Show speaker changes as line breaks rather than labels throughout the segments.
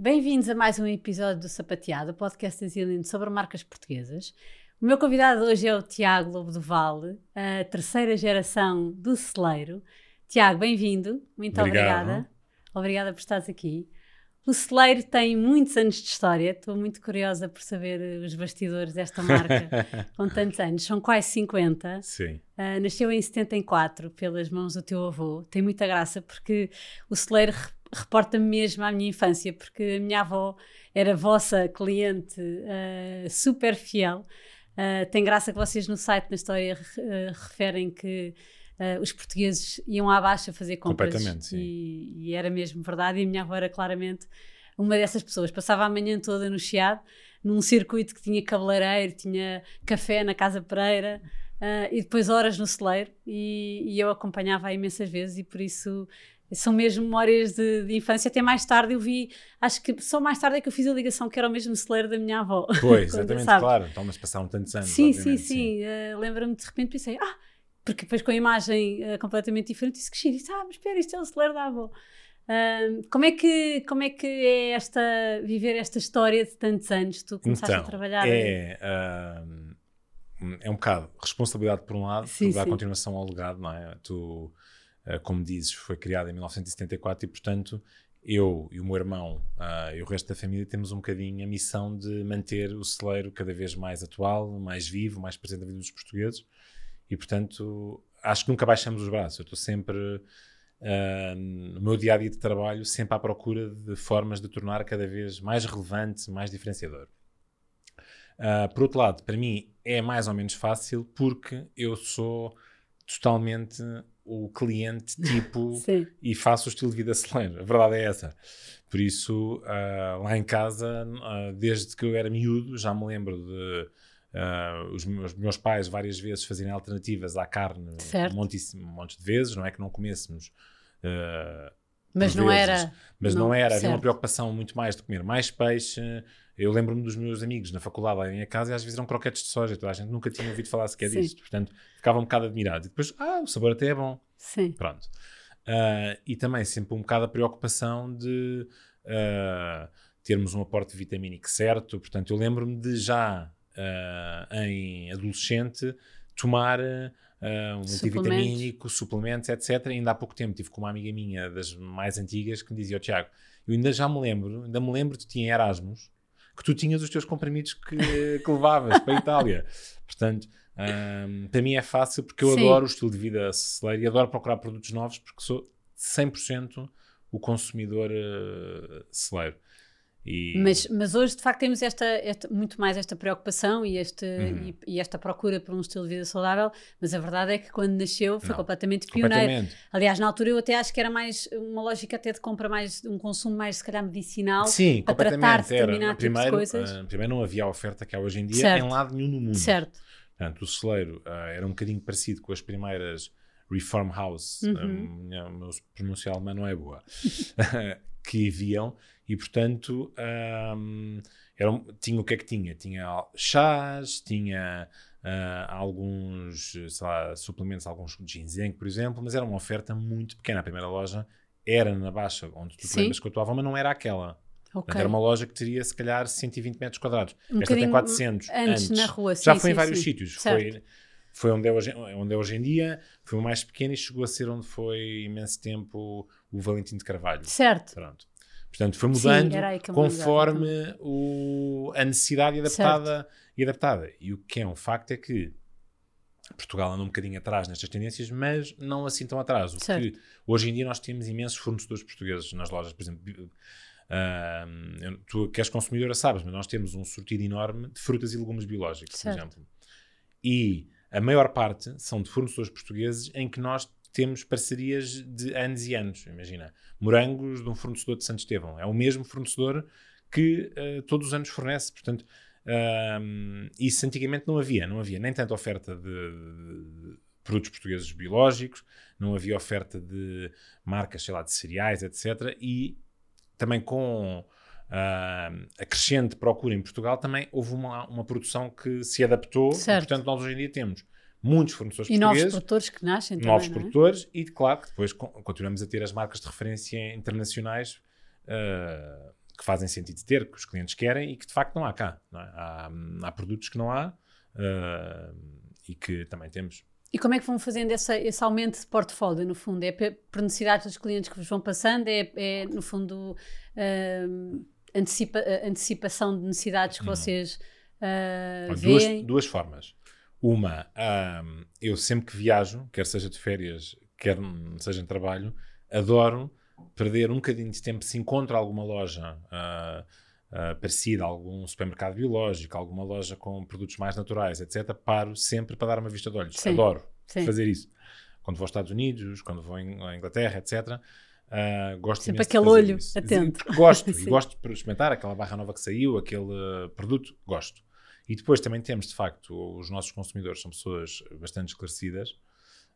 Bem-vindos a mais um episódio do Sapateado, podcast Zillion sobre marcas portuguesas. O meu convidado hoje é o Tiago Lobo do Vale, a terceira geração do celeiro. Tiago, bem-vindo, muito
Obrigado.
obrigada. Obrigada por estares aqui. O celeiro tem muitos anos de história, estou muito curiosa por saber os bastidores desta marca com tantos anos, são quase 50.
Sim.
Uh, nasceu em 74 pelas mãos do teu avô. Tem muita graça porque o celeiro reporta-me mesmo à minha infância, porque a minha avó era vossa cliente uh, super fiel. Uh, tem graça que vocês no site, na história, uh, referem que os portugueses iam à baixa fazer compras.
Completamente, sim.
E, e era mesmo verdade. E a minha avó era claramente uma dessas pessoas. Passava a manhã toda no Chiado, num circuito que tinha cabeleireiro, tinha café na Casa Pereira. Uh, e depois horas no celeiro e, e eu acompanhava imensas vezes e por isso são mesmo memórias de, de infância. Até mais tarde eu vi, acho que só mais tarde é que eu fiz a ligação que era o mesmo celeiro da minha avó.
Pois,
Quando,
exatamente, claro. Então, mas passaram tantos anos.
Sim, sim,
obviamente,
sim. Uh, Lembro-me de repente pensei, ah, porque depois com a imagem uh, completamente diferente disse que giro, disse, ah, mas espera, isto é o celeiro da avó. Uh, como, é que, como é que é esta, viver esta história de tantos anos? Tu começaste
Então,
a trabalhar.
é, ahm, é um bocado responsabilidade por um lado,
Sim,
dá
sim.
continuação ao legado, não é? Tu, como dizes, foi criado em 1974 e, portanto, eu e o meu irmão ah, e o resto da família temos um bocadinho a missão de manter o celeiro cada vez mais atual, mais vivo, mais presente na vida dos portugueses e, portanto, acho que nunca baixamos os braços. Eu estou sempre, ah, no meu dia a dia de trabalho, sempre à procura de formas de tornar cada vez mais relevante, mais diferenciador. Ah, por outro lado, para mim é mais ou menos fácil porque eu sou totalmente o cliente tipo e faço o estilo de vida celeiro. A verdade é essa. Por isso, ah, lá em casa, ah, desde que eu era miúdo, já me lembro de ah, os meus, meus pais várias vezes fazerem alternativas à carne
Certo.
um monte, um monte de vezes. Não é que não comêssemos. ah,
Mas não
vezes,
era.
Mas não,
não,
era, havia uma
certo.
preocupação muito mais de comer mais peixe. Eu lembro-me dos meus amigos na faculdade, lá em minha casa, e às vezes eram croquetes de soja. Toda a gente nunca tinha ouvido falar sequer
Sim.
disto. Portanto, ficava um bocado admirado. E depois, ah, o sabor até é bom.
Sim.
Pronto. Ah, e também sempre um bocado a preocupação de ah, termos um aporte vitamínico certo. Portanto, eu lembro-me de já ah, em adolescente tomar ah, um multivitamínico, suplementos, etc. Ainda há pouco tempo tive com uma amiga minha das mais antigas que me dizia, "Ó, Tiago, eu ainda já me lembro, ainda me lembro de ti em Erasmus, que tu tinhas os teus comprimidos que, que levavas para a Itália. Portanto, Ahm, para mim é fácil porque eu
Sim.
adoro o estilo de vida celeiro e adoro procurar produtos novos porque sou 100% o consumidor uh, celeiro. E,
Mas, mas hoje, de facto, temos esta, esta- muito mais esta preocupação e, este,
Uhum.
e, e esta procura por um estilo de vida saudável. Mas a verdade é que quando nasceu foi
Não,
completamente pioneiro.
completamente.
Aliás, na altura eu até acho que era mais uma lógica até de compra mais, um consumo mais, se calhar, medicinal.
Sim,
para tratar determinado tipo de
primeiro,
coisas.
ah, primeiro não havia a oferta que há hoje em dia
Certo.
em lado nenhum no mundo.
Certo.
Portanto, o celeiro ah, era um bocadinho parecido com as primeiras Reform House,
Uhum.
minha- o meu pronúncio alemão não é boa, que haviam, e portanto ahm, era um- tinha o que é que tinha? Tinha chás, tinha ah, alguns lá, suplementos, alguns ginseng, por exemplo, mas era uma oferta muito pequena. A primeira loja era na Baixa, onde tu
Sim.
lembras que eu atuava, mas não era aquela.
Ok.
Portanto, era uma loja que teria se calhar 120 metros quadrados.
Um
Esta tem
bocadinho
400.
antes, na rua.
Já
sim,
foi em
sim,
vários
sim.
sítios.
Certo.
Foi, foi onde, é hoje, onde é hoje em dia, foi o mais pequeno e chegou a ser onde foi imenso tempo o Valentim de Carvalho.
Certo.
Pronto. Portanto, foi
Sim,
mudando
lembrava,
conforme o, a necessidade e adaptada, e adaptada. E o que é um facto é que Portugal anda um bocadinho atrás nestas tendências, mas não assim tão atrás. O
Certo.
que hoje em dia nós temos imensos fornecedores portugueses nas lojas, por exemplo. eu- tu que és consumidora sabes, mas nós temos um sortido enorme de frutas e legumes biológicos,
Certo.
por exemplo. E a maior parte são de fornecedores portugueses em que nós temos parcerias de anos e anos. Imagina, morangos de um fornecedor de Santo Estevão. É o mesmo fornecedor que eh, todos os anos fornece. Portanto, ahm, isso antigamente não havia. Não havia nem tanta oferta de, de produtos portugueses biológicos, não havia oferta de marcas, sei lá, de cereais, etc. E também com ah, a crescente procura em Portugal, também houve uma, uma produção que se adaptou.
Certo.
E, portanto, nós hoje em dia temos muitos fornecedores
E novos
portugueses,
produtores que nascem
novos
também, não é?
produtores e, claro, que depois con- continuamos a ter as marcas de referência internacionais ah, que fazem sentido ter, que os clientes querem e que de facto não há cá. Não é? há, há, produtos que não há uh, e que também temos.
E como é que vão fazendo essa, esse aumento de portfólio, no fundo? É por necessidades dos clientes que vos vão passando? É, é no fundo, uh, antecipa, antecipação de necessidades que vocês uh,
veem? Duas, duas formas. Uma, um, eu sempre que viajo, quer seja de férias, quer seja em trabalho, adoro perder um bocadinho de tempo se encontro alguma loja uh, uh, parecida, algum supermercado biológico, alguma loja com produtos mais naturais, etc., paro sempre para dar uma vista de olhos. Sim. Adoro Sim. fazer isso. Quando vou aos Estados Unidos, quando vou à Inglaterra, etc., uh, ah, gosto
Sempre aquele olho
isso.
atento.
Gosto, e gosto de experimentar aquela barra nova que saiu, aquele produto, gosto. E depois também temos, de facto, os nossos consumidores são pessoas bastante esclarecidas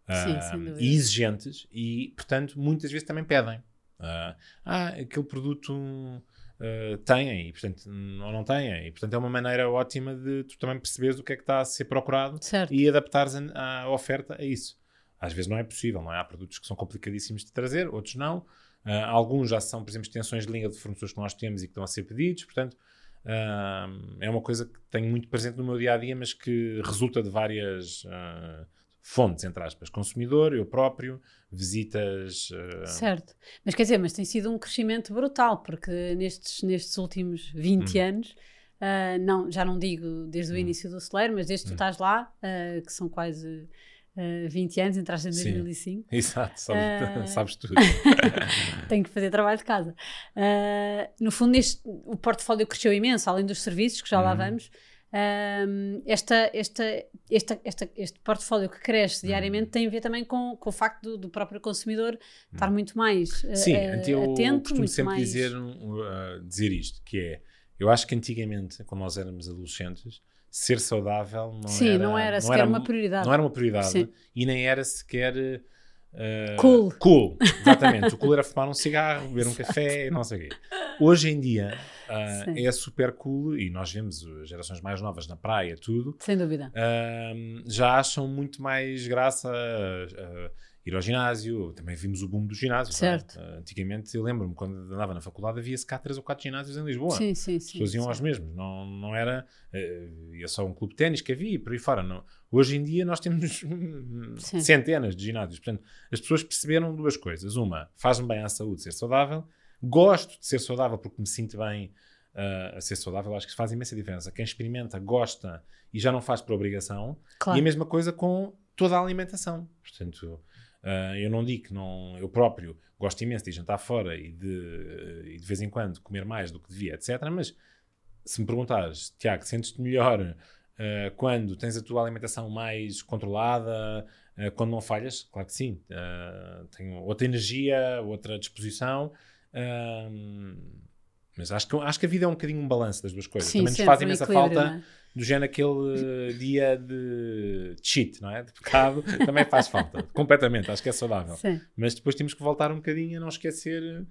uh, e exigentes e, portanto, muitas vezes também pedem. Uh, ah, aquele produto uh, tem e, portanto, ou não tem. E, portanto, é uma maneira ótima de tu também perceberes o que é que está a ser procurado
certo.
e adaptares a, a, oferta a isso. Às vezes não é possível, não é? Há produtos que são complicadíssimos de trazer, outros não. Uh, alguns já são, por exemplo, extensões de linha de fornecedores que nós temos e que estão a ser pedidos, portanto, Uh, é uma coisa que tenho muito presente no meu dia a dia, mas que resulta de várias uh, fontes, entre aspas. Consumidor, eu próprio, visitas. Uh...
Certo. Mas quer dizer, mas tem sido um crescimento brutal, porque nestes, nestes últimos 20 hum. anos. não, já não digo desde o hum. início do celeiro, mas desde que tu hum. estás lá, que são quase uh, 20 anos, entraste em 2005.
Sim, exato, sabes, uh, sabes tudo.
Tenho que fazer trabalho de casa. Uh, no fundo, este, o portfólio cresceu imenso, além dos serviços, que já uhum. lá vamos. Um, esta, esta, esta, esta, este portfólio que cresce diariamente uhum. tem a ver também com, com o facto do, do próprio consumidor estar uhum. muito mais uh,
Sim,
uh,
eu
atento.
costumo sempre
mais...
dizer, uh, dizer isto, que é, eu acho que antigamente, quando nós éramos adolescentes, ser saudável não
Sim,
era,
não era sequer era, uma prioridade.
Não era uma prioridade Sim. e nem era sequer uh,
cool.
Cool, exatamente. o cool era fumar um cigarro, beber um café, não sei o quê. Hoje em dia uh, é super cool e nós vemos gerações mais novas na praia, tudo.
Sem dúvida.
Uh, já acham muito mais graça ir ao ginásio, também vimos o boom do ginásio. É?
Certo.
É? Antigamente, eu lembro-me, quando andava na faculdade, havia-se cá três ou quatro ginásios em Lisboa.
Sim, sim, sim. As
pessoas iam
sim.
aos mesmos, não, não era. Uh, ia só um clube de ténis que havia e por aí fora. Não. Hoje em dia, nós temos centenas de ginásios. Portanto, as pessoas perceberam duas coisas. Uma, faz-me bem à saúde ser saudável. Gosto de ser saudável porque me sinto bem uh, a ser saudável. Acho que faz imensa diferença. Quem experimenta, gosta e já não faz por obrigação. Claro. E a mesma coisa com toda a alimentação. Portanto Uh, eu não digo que não, eu próprio gosto imenso de jantar fora e de, e de vez em quando comer mais do que devia, etc. Mas se me perguntares, Tiago, sentes-te melhor uh, quando tens a tua alimentação mais controlada, uh, quando não falhas? Claro que sim. tenho outra energia, outra disposição. mas acho que, acho que a vida é um bocadinho um balanço das duas coisas. Sim, Também nos faz imensa falta do género aquele dia de cheat, não é? De pecado, também faz falta, completamente, acho que é saudável.
Sim.
Mas depois temos que voltar um bocadinho a não esquecer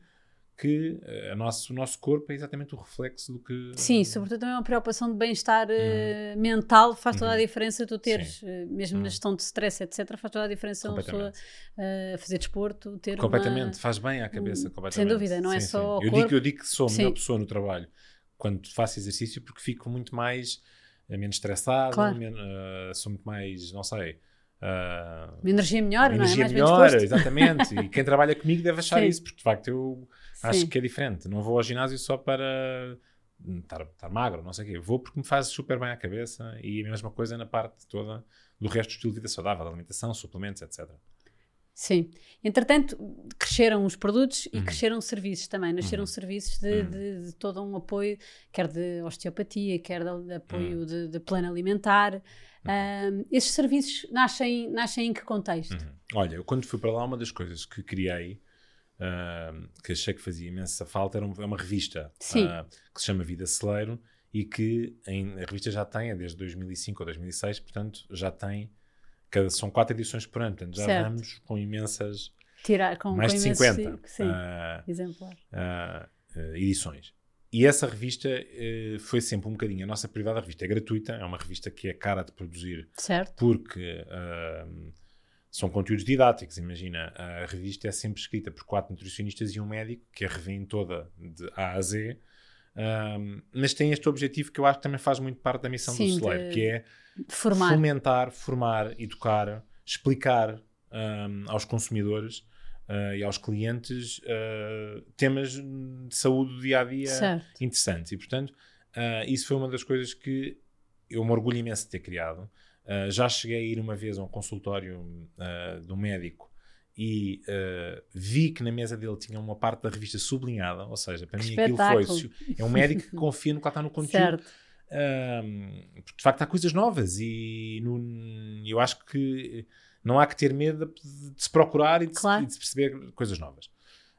que a nosso, o nosso corpo é exatamente o reflexo do que.
Sim, sobretudo também uma preocupação de bem-estar uhum. mental faz toda a uhum. diferença tu teres, Sim. mesmo uhum. na gestão de stress, etc., faz toda a diferença uma pessoa uh, fazer desporto, ter.
Completamente,
uma...
faz bem à cabeça, completamente.
Sem dúvida, não é sim, é só.
Sim. Eu, digo, eu digo que sou a melhor pessoa no trabalho quando faço exercício porque fico muito mais é menos estressado, claro. men uh, sou muito mais, não sei. Uh,
uma energia melhor,
energia
não é?
Mais melhor, exatamente. e quem trabalha comigo deve achar Sim. isso, porque de facto eu Sim. acho que é diferente. Não vou ao ginásio só para estar, estar magro, não sei o quê. Vou porque me faz super bem à cabeça e a mesma coisa na parte toda do resto do estilo de vida saudável, alimentação, suplementos, etc.
Sim. Entretanto, cresceram os produtos e uhum. cresceram os serviços também. Nasceram uhum. serviços de, uhum. de, de, todo um apoio, quer de osteopatia, quer de, de apoio uhum. de, de, plano alimentar. Um, esses serviços nascem, nascem em que contexto?
Olha, eu quando fui para lá, uma das coisas que criei, uh, que achei que fazia imensa falta, era uma, é uma revista uh, que se chama Vida Celeiro e que em, a revista já tem, é desde 2005 ou 2006, portanto, já tem Cada, são quatro edições por ano, portanto já certo. vamos com imensas.
Tirar, com,
mais
com
de 50
sim, uh.
Uh, uh, edições. E essa revista foi sempre um bocadinho a nossa prioridade. A revista é gratuita, é uma revista que é cara de produzir.
Certo.
Porque são conteúdos didáticos. Imagina, a revista é sempre escrita por quatro nutricionistas e um médico que a revêem toda de A a Z. Um, mas tem este objetivo que eu acho que também faz muito parte da missão
Sim,
do celeiro, que é
Formar.
fomentar, formar, educar, explicar um, aos consumidores uh, e aos clientes uh, temas de saúde do dia a dia
Certo.
interessantes. E, portanto, uh, isso foi uma das coisas que eu me orgulho imenso de ter criado. Já cheguei a ir uma vez a um consultório uh, um médico e uh, vi que na mesa dele tinha uma parte da revista sublinhada, ou seja, para
Que
mim aquilo foi.
espetáculo.
É um médico que confia no que lá está no conteúdo. Um, porque de facto há coisas novas e no- eu acho que não há que ter medo de, de se procurar e de, se-
Claro.
e de perceber coisas novas.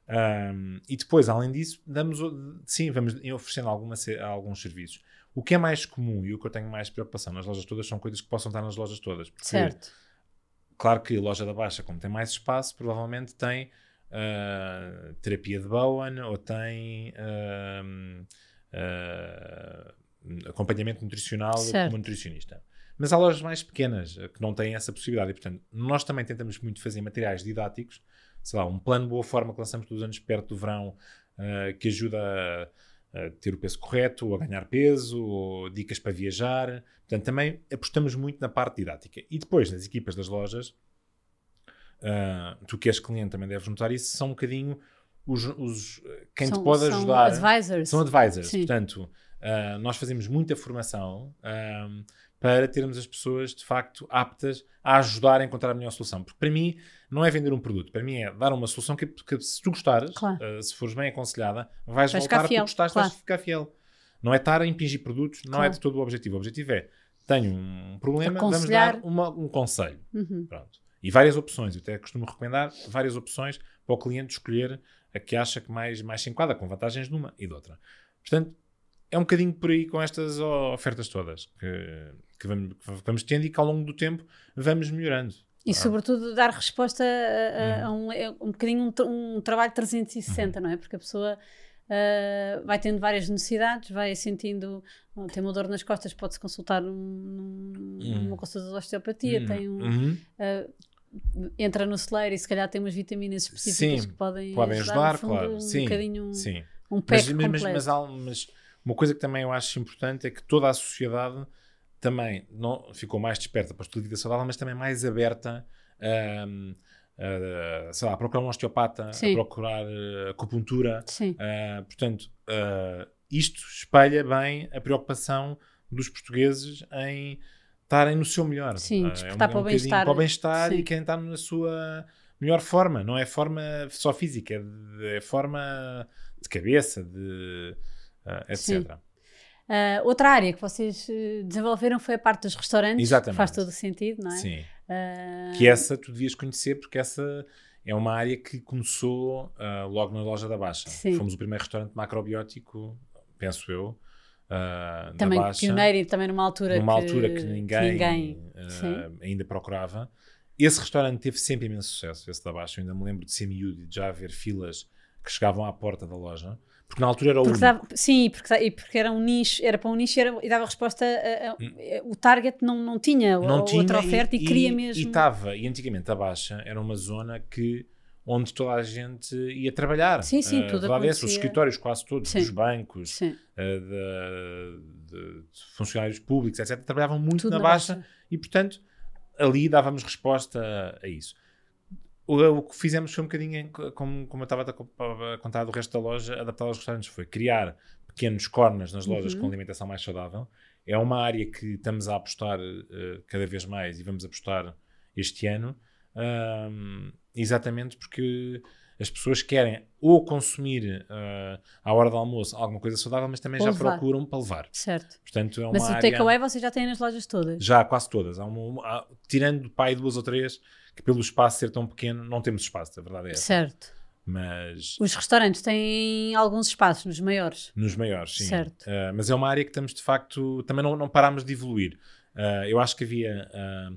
Um, e depois, além disso, damos, sim, vamos oferecendo alguma, alguns serviços. O que é mais comum e o que eu tenho mais preocupação nas lojas todas são coisas que possam estar nas lojas todas.
Certo.
Claro que a loja da Baixa, como tem mais espaço, provavelmente tem ah, terapia de Bowen ou tem ah, acompanhamento nutricional
Certo.
como nutricionista. Mas há lojas mais pequenas que não têm essa possibilidade e, portanto, nós também tentamos muito fazer materiais didáticos, sei lá, um plano de boa forma que lançamos todos os anos perto do verão, que ajuda a, a ter o peso correto, ou a ganhar peso, ou dicas para viajar. Portanto, também apostamos muito na parte didática. E depois, nas equipas das lojas, ah, tu que és cliente também deves notar isso, são um bocadinho os, os- quem
São-
te pode
são
ajudar.
advisors.
São advisors.
Sim.
Portanto, ah, nós fazemos muita formação ahm, para termos as pessoas de facto aptas a ajudar a encontrar a melhor solução. Porque para mim não é vender um produto, para mim é dar uma solução que, que se tu gostares,
Claro.
ah, se fores bem aconselhada, vais,
Vais
voltar porque gostaste,
claro.
vais ficar fiel. Não é estar a impingir produtos, não é
Claro.
de todo o objetivo. O objetivo é tenho um problema, vamos dar uma- um conselho.
Uhum.
Pronto. E várias opções. Eu até costumo recomendar várias opções para o cliente escolher a que acha que mais, mais se enquadra, com vantagens de uma e de outra. Portanto, é um bocadinho por aí com estas ofertas todas que, que vamos, que vamos tendo e que ao longo do tempo vamos melhorando.
E sobretudo dar resposta a, a- a
Uhum.
um, é um bocadinho um, um trabalho 360, não é? Porque a pessoa ah, vai tendo várias necessidades, vai sentindo, oh, tem uma dor nas costas, pode-se consultar num- num-
Uhum.
numa consulta de osteopatia,
Uhum.
tem um,
Uhum.
ah, entra no celeiro e se calhar tem umas vitaminas específicas
Sim,
que podem,
Podem ajudar,
no fundo,
claro.
um
sim,
bocadinho um,
sim.
um
Mas,
pack
mas, mas,
completo.
mas um- mas uma coisa que também eu acho importante é que toda a sociedade também não, ficou mais desperta para o estilo de vida saudável, mas também mais aberta a, sei lá, a procurar um osteopata,
Sim.
a procurar eh, acupuntura. Ah, portanto, ah, isto espelha bem a preocupação dos portugueses em estarem no seu melhor.
Sim, despertar para o
bocadinho
bem-estar.
Para o bem-estar
Sim.
e querem estar na sua melhor forma. Não é forma só física, é, de- é forma de cabeça, de ah,
Sim. Ah, outra área que vocês eh, desenvolveram foi a parte dos restaurantes.
Exatamente.
Faz todo o sentido, não é?
Sim.
Ah,
Que essa tu devias conhecer porque essa é uma área que começou ah, logo na loja da Baixa.
Sim.
Fomos o primeiro restaurante macrobiótico, penso eu, ah,
também
Baixa.
pioneiro e também numa altura
numa
que,
altura que ninguém,
ninguém-
ah,
sim.
ainda procurava. Esse restaurante teve sempre imenso sucesso, esse da Baixa. Eu ainda me lembro de ser miúdo e de já haver filas que chegavam à porta da loja, porque na altura era o
Porque dava- sim, porque, e porque era um nicho, era para um nicho e era- e dava resposta a, a- o target não, não tinha
Hum. não tinha
outra oferta e, queria
E
mesmo.
estava, e antigamente a Baixa era uma zona que onde toda a gente ia trabalhar.
Sim, sim,
Ah,
tudo
a essa, os
acontecia.
escritórios quase todos,
Sim.
dos bancos, ah, de, de funcionários públicos, etc., trabalhavam muito
tudo
na, Baixa, e, portanto, ali dávamos resposta a, a isso. O, o que fizemos foi um bocadinho, como, como eu estava a co- a contar do resto da loja, adaptado aos restaurantes, foi criar pequenos corners nas lojas
Uhum.
com alimentação mais saudável. É uma área que estamos a apostar eh, cada vez mais e vamos apostar este ano, exatamente porque as pessoas querem ou consumir ah, à hora do almoço alguma coisa saudável, mas também
Ou
já
levar.
procuram para levar.
certo.
Portanto, é uma
Mas o
área...
takeaway vocês já têm nas lojas todas.
Já quase todas. Há uma, uma- há- tirando pai duas ou três, que pelo espaço ser tão pequeno, não temos espaço, a verdade é essa.
Certo.
Mas
Os restaurantes têm alguns espaços, nos maiores.
nos maiores, sim.
Certo.
Ah, mas é uma área que estamos de facto, também não, não parámos de evoluir. Ah, eu acho que havia, ah,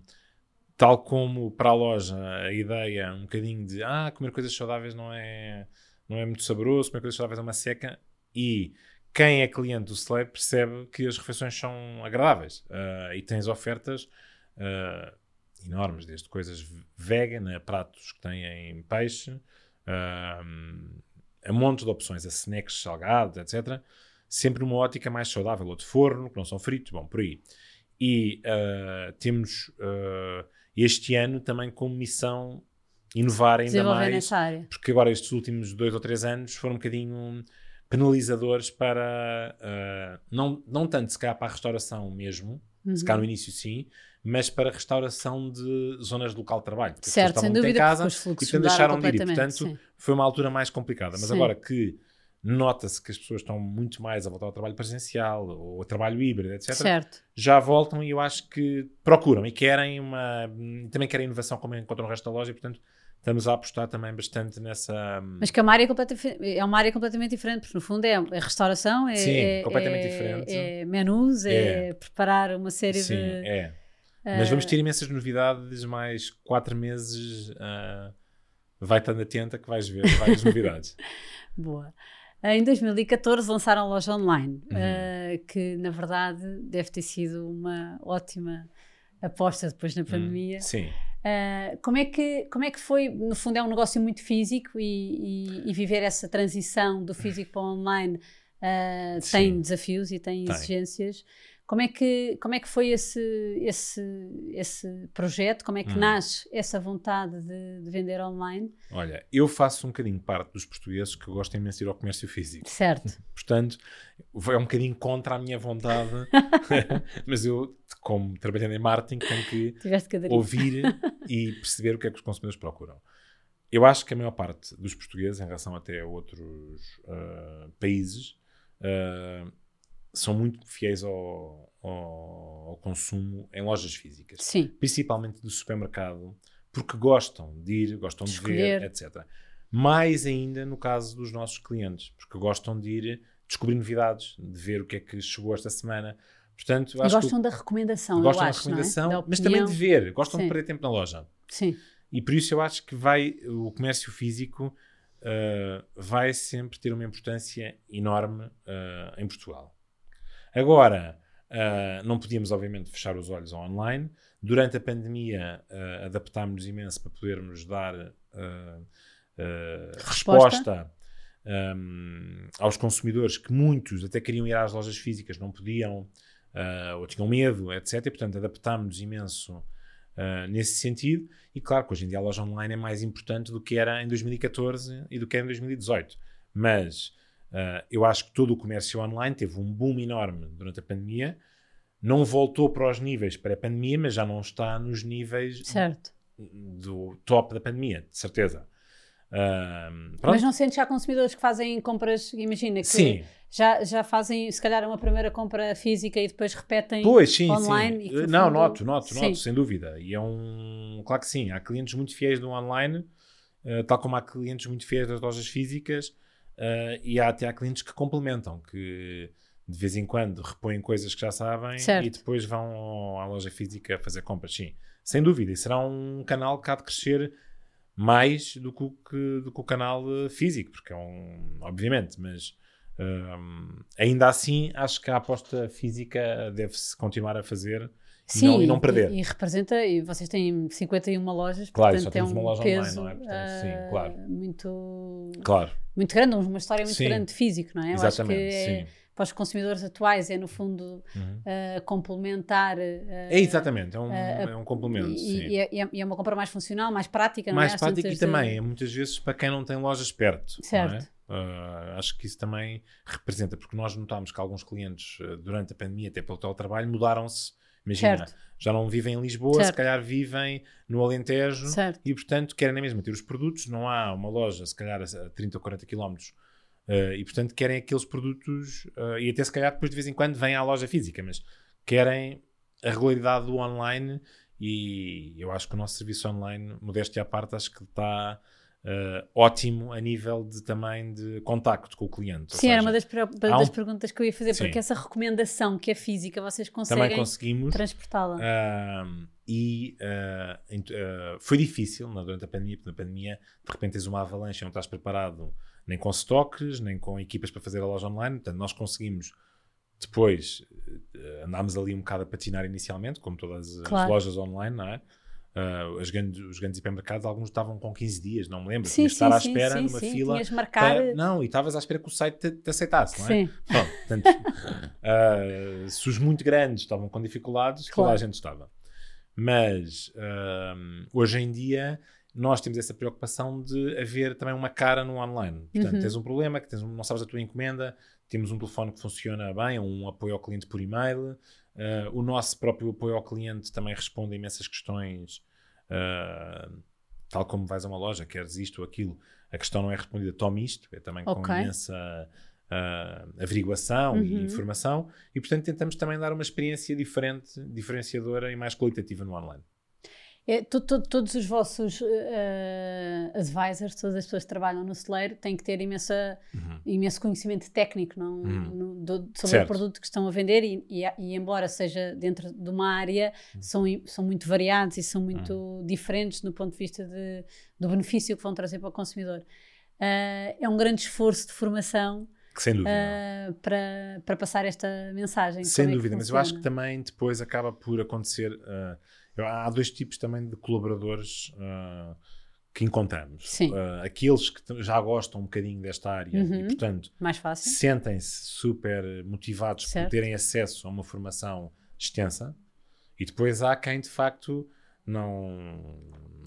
tal como para a loja, a ideia um bocadinho de ah, comer coisas saudáveis não é, não é muito saboroso, comer coisas saudáveis é uma seca. E quem é cliente do Slab percebe que as refeições são agradáveis e tens ofertas ah, enormes, desde coisas vegan a pratos que têm peixe, a monte de opções, a snacks salgados, etc. sempre numa ótica mais saudável, ou de forno, que não são fritos, bom, por aí. E uh, temos uh, este ano também como missão inovar ainda mais.
Nessa área.
Porque agora estes últimos dois ou três anos foram um bocadinho penalizadores para, uh, não, não tanto se calhar para a restauração mesmo, uhum. se calhar no início sim, mas para restauração de zonas de local de trabalho. Porque
certo, sem dúvida, em casa
e portanto deixaram de ir. portanto, sim. foi uma altura mais complicada. Mas sim. agora que nota-se que as pessoas estão muito mais a voltar ao trabalho presencial ou ao trabalho híbrido, etc.
Certo.
Já voltam e eu acho que procuram e querem uma. também querem inovação como encontram no resto da loja e, portanto, estamos a apostar também bastante nessa.
Mas que é uma área, é uma área completamente diferente, porque no fundo é, é restauração, é,
Sim,
é,
completamente
é,
diferente.
é menus, é, é, preparar uma série
Sim,
de.
É. Uh... Mas vamos ter imensas novidades, mais quatro meses. Uh, vai estando atenta que vais ver várias novidades.
Boa. Em 2014 lançaram a loja online, uhum. uh, que na verdade deve ter sido uma ótima aposta depois na uhum. pandemia.
Sim.
Uh, como, é que, como é que foi? No fundo, é um negócio muito físico e, e, e viver essa transição do físico para o online uh, tem desafios e tem, tem, exigências. Como é que, como é que foi esse, esse, esse projeto? Como é que hum. nasce essa vontade de, de, vender online?
Olha, eu faço um bocadinho parte dos portugueses que gostam imenso de ir ao comércio físico.
Certo.
Portanto, é um bocadinho contra a minha vontade, mas eu, como trabalhando em marketing, tenho que ouvir e perceber o que é que os consumidores procuram. Eu acho que a maior parte dos portugueses, em relação até a outros uh, países, uh, são muito fiéis ao, ao, ao, consumo em lojas físicas.
Sim.
Principalmente do supermercado, porque gostam de ir, gostam de, de ver, etc. Mais ainda no caso dos nossos clientes, porque gostam de ir descobrir novidades, de ver o que é que chegou esta semana. Portanto,
gostam que, da recomendação,
gostam
acho,
da recomendação,
é? da
mas também de ver, gostam
Sim.
de perder tempo na loja.
Sim.
E por isso eu acho que vai o comércio físico uh, vai sempre ter uma importância enorme uh, em Portugal. Agora, uh, não podíamos, obviamente, fechar os olhos ao online. Durante a pandemia, uh, adaptámos-nos imenso para podermos dar uh, resposta, um, aos consumidores que muitos até queriam ir às lojas físicas, não podiam, ou tinham medo, etc. E, portanto, adaptámos-nos imenso nesse sentido. E, claro, que hoje em dia a loja online é mais importante do que era em 2014 e do que era em 2018. Mas Uh, eu acho que todo o comércio online teve um boom enorme durante a pandemia. Não voltou para os níveis pré-pandemia, mas já não está nos níveis
certo.
do top da pandemia, de certeza. Uh,
mas não sentes já consumidores que fazem compras, imagina que
sim.
Já, já fazem, se calhar, uma primeira compra física e depois repetem
pois, sim,
online?
Sim. não, fundo... noto, noto, sim. noto, sem dúvida. E é um. Claro que sim, há clientes muito fiéis do online, uh, tal como há clientes muito fiéis das lojas físicas Uh, e há até há clientes que complementam, que de vez em quando repõem coisas que já sabem
certo.
e depois vão à loja física fazer compras. Sim, sem dúvida. E será um canal que há de crescer mais do que o, que, do que o canal eh, físico, porque é um. Obviamente, mas. Um, ainda assim, acho que a aposta física deve-se continuar a fazer Sim, e, não, e não perder.
E, e, representa, e vocês têm 51 lojas,
claro,
portanto
só
é um
uma loja
peso
online, não é? Portanto, sim, claro.
Uh, muito,
claro.
muito grande, uma história muito
sim.
grande de físico, não é? Eu
Exatamente,
acho que é, para os consumidores atuais é no fundo uhum. uh, complementar. Uh,
é exatamente, é um, é um complemento.
E,
é,
e, é, uma compra mais funcional, mais prática,
mais
não
é? prática e também, é muitas vezes para quem não tem lojas perto.
Certo.
Uh, acho que isso também representa, porque nós notámos que alguns clientes, durante a pandemia, até pelo teletrabalho, mudaram-se Imagina, certo. já não vivem em Lisboa, certo. se calhar vivem no Alentejo
certo.
e, portanto, querem mesmo ter os produtos. Não há uma loja, se calhar, a 30 ou 40 quilómetros uh, e, portanto, querem aqueles produtos uh, e até, se calhar, depois de vez em quando vêm à loja física, mas querem a regularidade do online e eu acho que o nosso serviço online, modéstia à parte, acho que está Uh, ótimo a nível de também de contacto com o cliente.
Sim, seja, era uma das, das um... perguntas que eu ia fazer, Sim. porque essa recomendação que é física, vocês conseguem transportá-la.
Uh, e uh, foi difícil durante a pandemia, porque na pandemia de repente tens uma avalanche, não estás preparado nem com estoques, nem com equipas para fazer a loja online, portanto nós conseguimos depois andámos ali um bocado a patinar inicialmente, como todas as claro. lojas online, não é? Uh, as grandes, os grandes hipermercados, alguns estavam com 15 dias, não me lembro.
Sim,
Tinhas de estar à
sim,
espera
sim,
numa
sim,
fila.
tinhas marcar-
para- não, e estavas à espera que o site te, te aceitasse, não é?
Sim.
Pronto, portanto, uh, se os muito grandes estavam com dificuldades, toda a
Claro.
gente estava. Mas um, hoje em dia nós temos essa preocupação de haver também uma cara no online. Portanto,
Uhum.
tens um problema, que tens um- não sabes a tua encomenda, temos um telefone que funciona bem, um apoio ao cliente por e-mail. Uh, o nosso próprio apoio ao cliente também responde a imensas questões, uh, tal como vais a uma loja, queres isto ou aquilo. A questão não é respondida, tome isto, é também com
Ok.
imensa uh, averiguação e
Uhum.
informação. E, portanto, tentamos também dar uma experiência diferente, diferenciadora e mais qualitativa no online.
É, to- to- todos os vossos eh, advisors, todas as pessoas que trabalham no celeiro, têm que ter imensa, imenso conhecimento técnico não,
Uhum.
no- do- sobre
Certo.
o produto que estão a vender e, e- e embora seja dentro de uma área,
Uhum.
são, são muito variados e são muito diferentes no ponto de vista de- do benefício que vão trazer para o consumidor. Eh, é um grande esforço de formação
Que, sem dúvida.
eh, para, para passar esta mensagem.
Sem
é
dúvida, mas eu acho que também depois acaba por acontecer. Há dois tipos também de colaboradores uh, que encontramos. Uh, aqueles que já gostam um bocadinho desta área e,
Uhum.
portanto,
Mais fácil.
sentem-se super motivados
Certo.
por terem acesso a uma formação extensa. E depois há quem de facto não,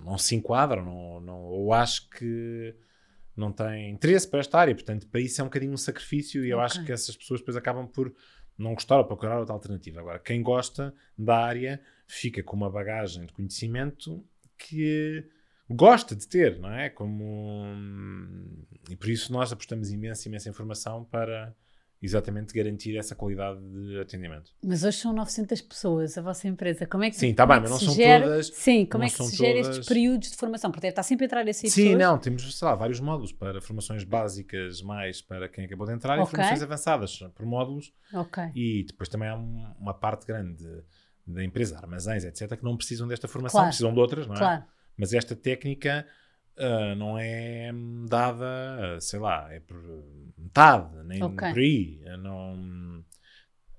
não se enquadra não, não, ou acho que não tem interesse para esta área. Portanto, para isso é um bocadinho um sacrifício e eu acho que essas pessoas depois acabam por não gostar ou procurar outra alternativa. Agora, quem gosta da área fica com uma bagagem de conhecimento que gosta de ter, não é? Como e por isso nós apostamos imensa, imensa informação para exatamente garantir essa qualidade de atendimento.
Mas hoje são 900 pessoas, a vossa empresa. Como é que,
Sim, tá
como
bem, mas não são
gera-
todas-
Sim, como é que se gera
todas-
estes períodos de formação? Porque deve estar sempre a entrar esse
Sim,
pessoas.
não, temos, sei lá, vários módulos para formações básicas mais para quem acabou de entrar
Ok.
e formações avançadas por módulos
Ok.
e depois também há um- uma parte grande da empresa, armazéns, etc., que não precisam desta formação,
Claro.
precisam de outras, não é?
Claro.
Mas esta técnica ah, não é dada, ah, sei lá, é por metade, nem
Ok.
por aí. Ah, Não,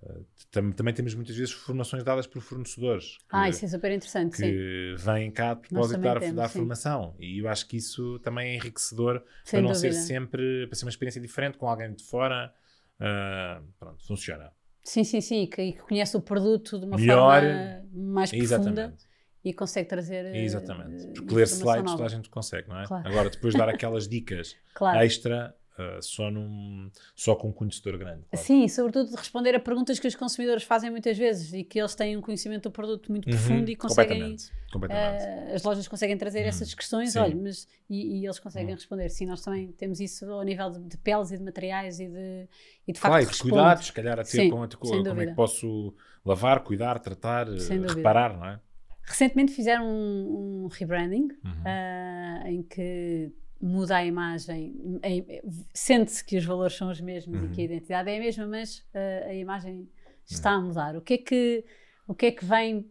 ah, tam- também temos muitas vezes formações dadas por fornecedores que,
Ah, isso é super interessante, sim.
que vêm cá de propósito dar,
temos,
dar
sim.
formação. E eu acho que isso também é enriquecedor
Sem
para não
dúvida.
ser sempre, para ser uma experiência diferente com alguém de fora. ah, pronto, funciona.
Sim, sim, sim. Que, e que conhece o produto de uma
Melhor.
forma mais profunda
Exatamente.
E consegue trazer. eh,
Exatamente. Porque ler slides
nova.
toda a gente consegue, não é?
Claro.
Agora, depois dar aquelas dicas
Claro.
extra ah, só, num, só com um conhecedor grande. claro.
Sim, e sobretudo de responder a perguntas que os consumidores fazem muitas vezes e que eles têm um conhecimento do produto muito
Uhum,
profundo e conseguem.
completamente. completamente.
eh, as lojas conseguem trazer essas questões,
Sim.
olha, mas e, e eles conseguem
Uhum.
responder. Sim, nós também temos isso ao nível de, de peles e de materiais e de, e de facto
Claro, e
responde.
cuidados, se calhar a ter
Sim,
com, com-
sem
como é que posso lavar, cuidar, tratar, reparar, não é?
Recentemente fizeram um, um rebranding
Uhum.
ah, em que muda a imagem, em- sente-se que os valores são os mesmos
Uhum.
e que a identidade é a mesma, mas ah, a imagem está a mudar. O que é que, o que é que vem,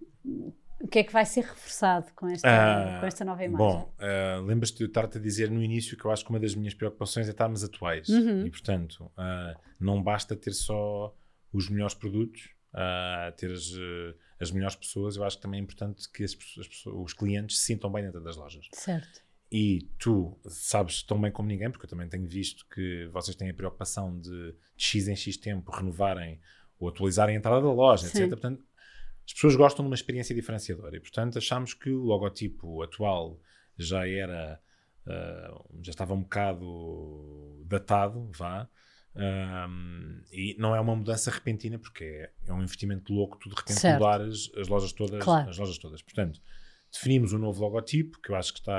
o que é que vai ser reforçado com esta,
Ah,
com esta nova imagem?
Bom, ah, lembras-te de eu estar-te a dizer no início que eu acho que uma das minhas preocupações é estarmos atuais.
Uhum.
E, portanto, ah, não basta ter só os melhores produtos, ah, ter as, eh, as melhores pessoas. Eu acho que também é importante que as as os clientes se sintam bem dentro das lojas.
Certo.
E tu sabes tão bem como ninguém, porque eu também tenho visto que vocês têm a preocupação de, de X em X tempo renovarem ou atualizarem a entrada da loja,
Sim.
etc. Portanto, as pessoas gostam de uma experiência diferenciadora e, portanto, achamos que o logotipo atual já era, ah, já estava um bocado datado, vá. Ahm, e não é uma mudança repentina porque é, é um investimento louco tu de repente
Certo.
mudar as, as lojas todas
Claro.
as lojas todas portanto definimos um novo logotipo que eu acho que está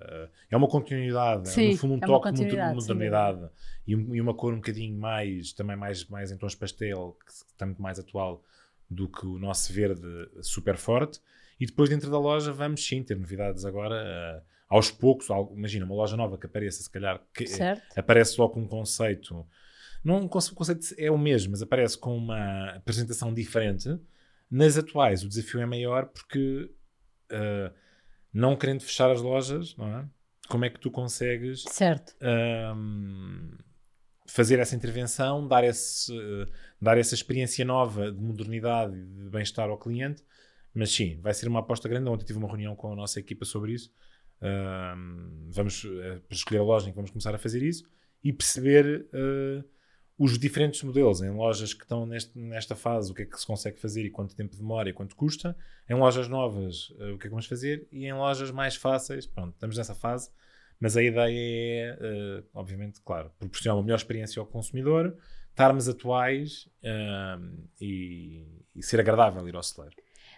ah, é uma continuidade é,
Sim,
no fundo um
é
toque de modernidade e, um- e uma cor um bocadinho mais também mais, mais em tons pastel que está muito mais atual do que o nosso verde super forte e depois dentro da loja vamos sim ter novidades agora ah, aos poucos imagina uma loja nova que apareça se calhar que,
Certo.
aparece só com um conceito. Não, o conce- o conceito é o mesmo, mas aparece com uma apresentação diferente. Nas atuais, o desafio é maior porque, ah, não querendo fechar as lojas, não é? como é que tu consegues ahm, fazer essa intervenção, dar, esse, eh, dar essa experiência nova de modernidade e de bem-estar ao cliente, Mas sim, vai ser uma aposta grande. Ontem tive uma reunião com a nossa equipa sobre isso. Uh, vamos, uh, escolher a loja em que vamos começar a fazer isso e perceber uh, os diferentes modelos em lojas que estão neste, nesta fase, o que é que se consegue fazer e quanto tempo demora e quanto custa. Em lojas novas, uh, o que é que vamos fazer e em lojas mais fáceis, pronto, estamos nessa fase. Mas a ideia é, uh, obviamente, claro, proporcionar uma melhor experiência ao consumidor, estarmos atuais e, e ser agradável ir ao celeiro.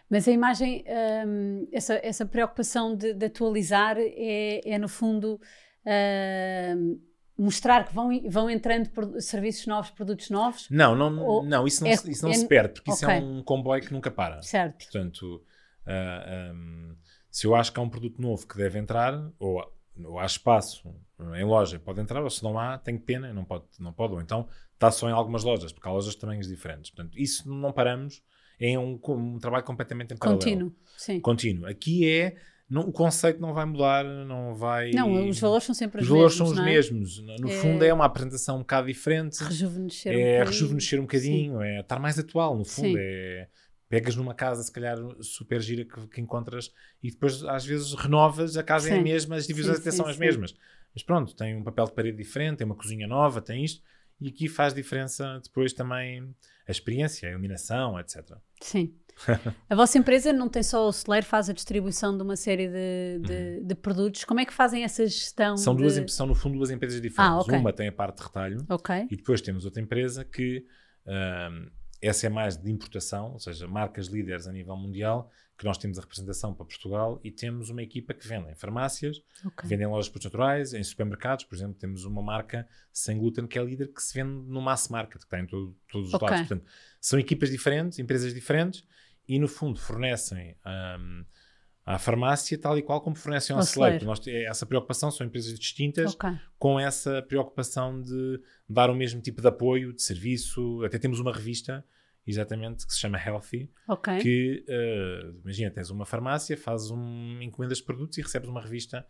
Mas a imagem, um, essa, essa preocupação de, de atualizar é, é, no fundo, uh, mostrar que vão, vão entrando serviços novos, produtos novos?
Não, não, Ou não isso não, é, isso não é, se perde, porque okay. isso é um comboio que nunca para.
Certo.
Portanto, uh, ah, um, se eu acho que há um produto novo que deve entrar, ou, ou há espaço em loja, pode entrar, ou se não há, tenho pena, não pode, não pode. Ou então está só em algumas lojas, porque há lojas de tamanhos diferentes. Portanto, isso não paramos é um, um trabalho completamente em paralelo.
Contínuo, sim.
Contínuo. Aqui é, não, o conceito não vai mudar, não vai...
Não, os valores são sempre
os,
os
valores
mesmos,
são os
é?
mesmos. No é... fundo é uma apresentação um bocado diferente.
Rejuvenescer
é,
um
rejuvenescer um bocadinho, sim. é estar mais atual, no fundo. Sim. É pegas numa casa, se calhar super gira que, que, encontras e depois às vezes renovas, a casa sim. é a mesma, as divisões até são as mesmas. Mas pronto, tem um papel de parede diferente, tem uma cozinha nova, tem isto, e aqui faz diferença depois também a experiência, a iluminação, etc.
Sim. a vossa empresa não tem só o celeiro, faz a distribuição de uma série de, de, uhum. de produtos. Como é que fazem essa gestão?
São,
de...
duas, são no fundo duas empresas diferentes. Ah, okay. Uma tem a parte de retalho
okay.
e depois temos outra empresa que um, essa é mais de importação, ou seja, marcas líderes a nível mundial, que nós temos a representação para Portugal e temos uma equipa que vende em farmácias, okay. vende em lojas de produtos naturais, em supermercados, por exemplo, temos uma marca sem glúten que é líder que se vende no mass market, que está em todo, todos os okay. lados. Portanto, são equipas diferentes, empresas diferentes e, no fundo, fornecem um, à farmácia tal e qual como fornecem ao celeiro. Nós, essa preocupação são empresas distintas
okay.
com essa preocupação de dar o mesmo tipo de apoio, de serviço. Até temos uma revista exatamente, que se chama Healthy,
okay.
que, uh, imagina, tens uma farmácia, fazes um, encomendas de produtos e recebes uma revista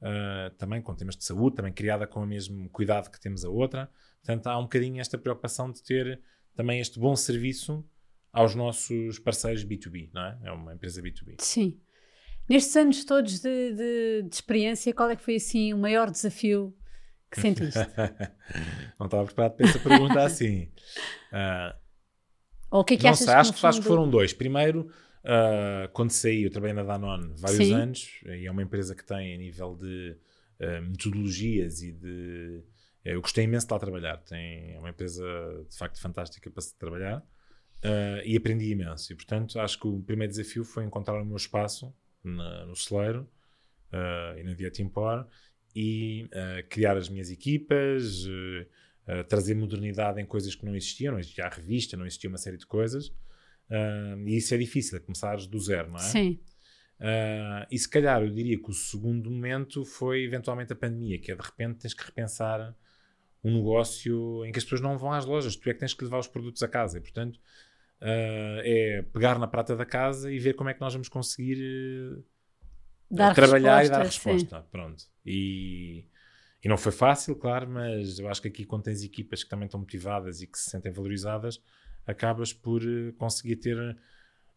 uh, também com temas de saúde, também criada com o mesmo cuidado que temos a outra. Portanto, há um bocadinho esta preocupação de ter também este bom serviço aos nossos parceiros B2B, não é? É uma empresa B2B.
Sim. Nestes anos todos de, de, de experiência, qual é que foi assim o maior desafio que sentiste?
não estava preparado para essa pergunta assim. Uh,
ou o que é que
não
achas
sei, acho, que, acho que foram dois. Primeiro, uh, quando saí, eu trabalhei na Danone vários Sim. anos, e é uma empresa que tem a nível de uh, metodologias e de. Eu gostei imenso de lá trabalhar. Tem, é uma empresa de facto fantástica para se trabalhar uh, e aprendi imenso. E portanto, acho que o primeiro desafio foi encontrar o meu espaço na, no celeiro e na Diet Impor e criar as minhas equipas uh, trazer modernidade em coisas que não existiam, não existia a revista, não existia uma série de coisas. Uh, e isso é difícil, é começares do zero, não é?
Sim.
Uh, e se calhar eu diria que o segundo momento foi eventualmente a pandemia, que é de repente tens que repensar um negócio em que as pessoas não vão às lojas, tu é que tens que levar os produtos a casa e portanto é pegar na prata da casa e ver como é que nós vamos conseguir trabalhar e dar resposta. Sim. Pronto. E, e não foi fácil, claro, mas eu acho que aqui, quando tens equipas que também estão motivadas e que se sentem valorizadas, acabas por eh, conseguir ter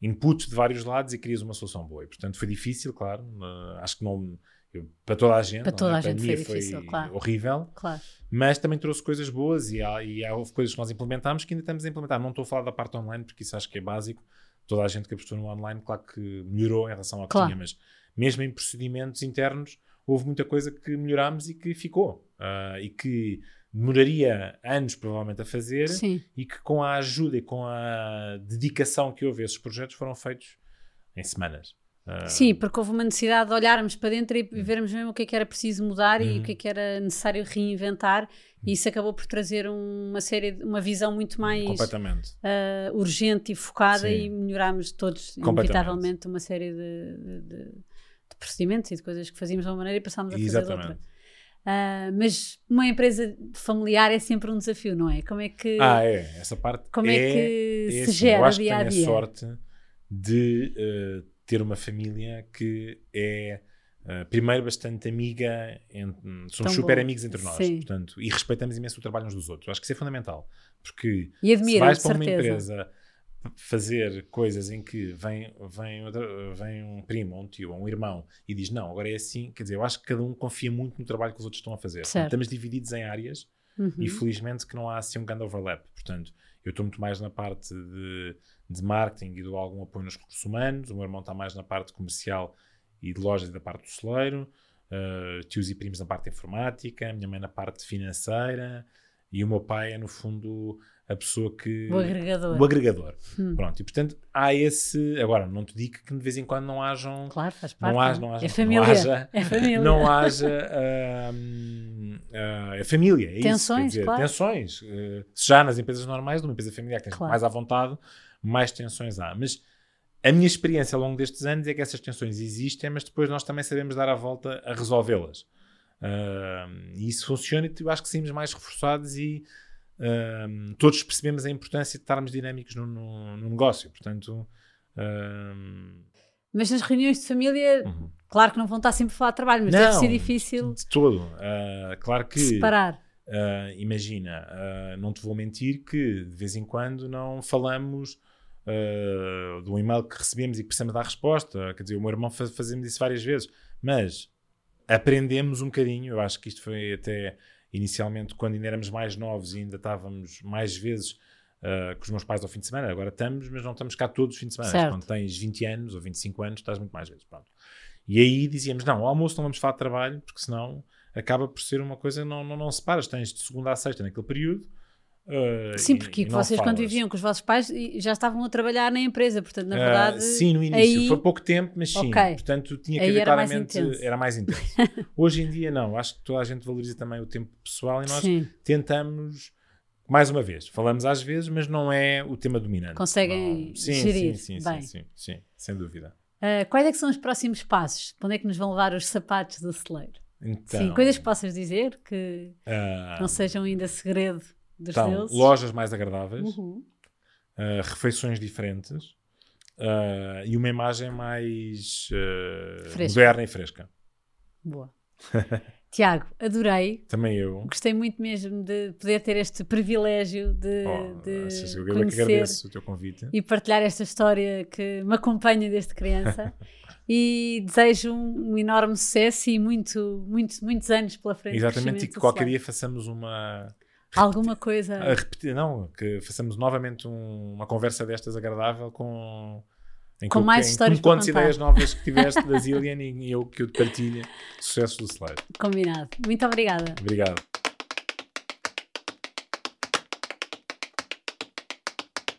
inputs de vários lados e crias uma solução boa. E, portanto, foi difícil, claro. Uh, acho que não. Eu, para toda a gente,
para toda
é?
a, gente foi, difícil,
foi
claro.
horrível,
claro.
mas também trouxe coisas boas e, há, e há, houve coisas que nós implementámos que ainda estamos a implementar. Não estou a falar da parte online, porque isso acho que é básico. Toda a gente que apostou no online, claro que melhorou em relação ao que
claro.
tinha, mas mesmo em procedimentos internos, houve muita coisa que melhorámos e que ficou. Uh, e que demoraria anos provavelmente a fazer
Sim.
e que com a ajuda e com a dedicação que houve esses projetos foram feitos em semanas. Uh...
Sim, porque houve uma necessidade de olharmos para dentro e hum. vermos mesmo o que é que era preciso mudar uhum. e o que é que era necessário reinventar e isso acabou por trazer uma série, uma visão muito mais uh, urgente e focada Sim. e melhorámos todos inevitavelmente uma série de, de, de procedimentos e de coisas que fazíamos de uma maneira e passámos a fazer de outra. Uh, mas uma empresa familiar é sempre um desafio, não é? Como é que.
Ah, é. Essa parte
como
é,
é que se gera
eu acho
dia a dia?
tenho a sorte de uh, ter uma família que é. Uh, primeiro, bastante amiga, entre, somos Tão super bom. amigos entre nós,
Sim.
portanto, e respeitamos imenso o trabalho uns dos outros. Acho que isso é fundamental, porque
e admiro,
se vais para
certeza.
uma empresa fazer coisas em que vem, vem, outra, vem um primo, um tio, ou um irmão e diz não, agora é assim. Quer dizer, eu acho que cada um confia muito no trabalho que os outros estão a fazer.
Certo.
Estamos divididos em áreas
Uhum.
e felizmente que não há assim um grande overlap. Portanto, eu estou muito mais na parte de, de marketing e dou algum apoio nos recursos humanos, o meu irmão está mais na parte comercial e de lojas e da parte do celeiro, uh, tios e primos na parte informática, a minha mãe na parte financeira e o meu pai é no fundo a pessoa que...
O agregador.
O agregador.
Hum.
Pronto, e portanto há esse... Agora, não te digo que de vez em quando não hajam...
Claro, faz parte.
Não haja, não haja,
é família.
Não haja,
É família.
não haja hum, a família. É isso,
Tensões,
quer dizer,
claro.
Tensões. Eh, se já nas empresas normais, numa empresa familiar que tens
Claro.
mais à vontade, mais tensões há. Mas a minha experiência ao longo destes anos é que essas tensões existem, mas depois nós também sabemos dar a volta a resolvê-las. Ah, e isso funciona e eu acho que saímos mais reforçados e ah, todos percebemos a importância de estarmos dinâmicos no, no- no negócio. Portanto, ah,
Mas nas reuniões de família,
uhum.
claro que não vão estar sempre a falar de trabalho, mas deve ser difícil
De todo. Ah, claro que,
separar.
ah, imagina, ah, não te vou mentir que de vez em quando não falamos ah, do e-mail que recebemos e que precisamos dar resposta. Quer dizer, o meu irmão faz, fazemos isso várias vezes, mas aprendemos um bocadinho. Eu acho que isto foi até inicialmente quando ainda éramos mais novos e ainda estávamos mais vezes. ah, com os meus pais ao fim de semana, agora estamos, mas não estamos cá todos os fins de semana.
Certo.
Quando tens 20 anos ou 25 anos, estás muito mais vezes. Pronto. E aí dizíamos: não, ao almoço não vamos falar de trabalho, porque senão acaba por ser uma coisa, não, não, não separas, tens de segunda a sexta naquele período. Uh,
Sim, porque
e
vocês quando viviam com os vossos pais já estavam a trabalhar na empresa, portanto, na
Uh,
verdade.
sim, no início.
aí-
Foi pouco tempo, mas sim.
Ok.
Portanto, tinha que
Aí
haver
era mais
claramente.
intenso.
Era mais intenso. Hoje em dia, não. Acho que toda a gente valoriza também o tempo pessoal e nós
Sim,
tentamos. Mais uma vez, falamos às vezes, mas não é o tema dominante.
Conseguem
Não. sim,
gerir
Sim, sim,
bem.
sim, sim, sim, sem dúvida.
Uh, quais é que são os próximos passos? Para onde é que nos vão levar os sapatos do celeiro?
Então,
Sim, coisas que possas dizer que não sejam ainda segredo
então,
deuses.
lojas mais agradáveis.
Uhum.
uh, refeições diferentes uh, e uma imagem mais uh, moderna e fresca.
Boa. Tiago, adorei.
Também eu.
Gostei muito mesmo de poder ter este privilégio de,
Oh,
de
eu é
conhecer
agradeço o teu convite.
e partilhar esta história que me acompanha desde criança. e desejo um, um enorme sucesso e muito, muito, muitos anos pela frente.
Exatamente, e que qualquer dia façamos uma.
Alguma coisa.
A repetir, não, que façamos novamente um- uma conversa destas agradável com. Em que
Com
eu-
mais
em que
histórias
contes
contar.
ideias novas que tiveste da Zillian e eu que eu te partilhe sucessos do Slide.
Combinado. Muito obrigada.
Obrigado.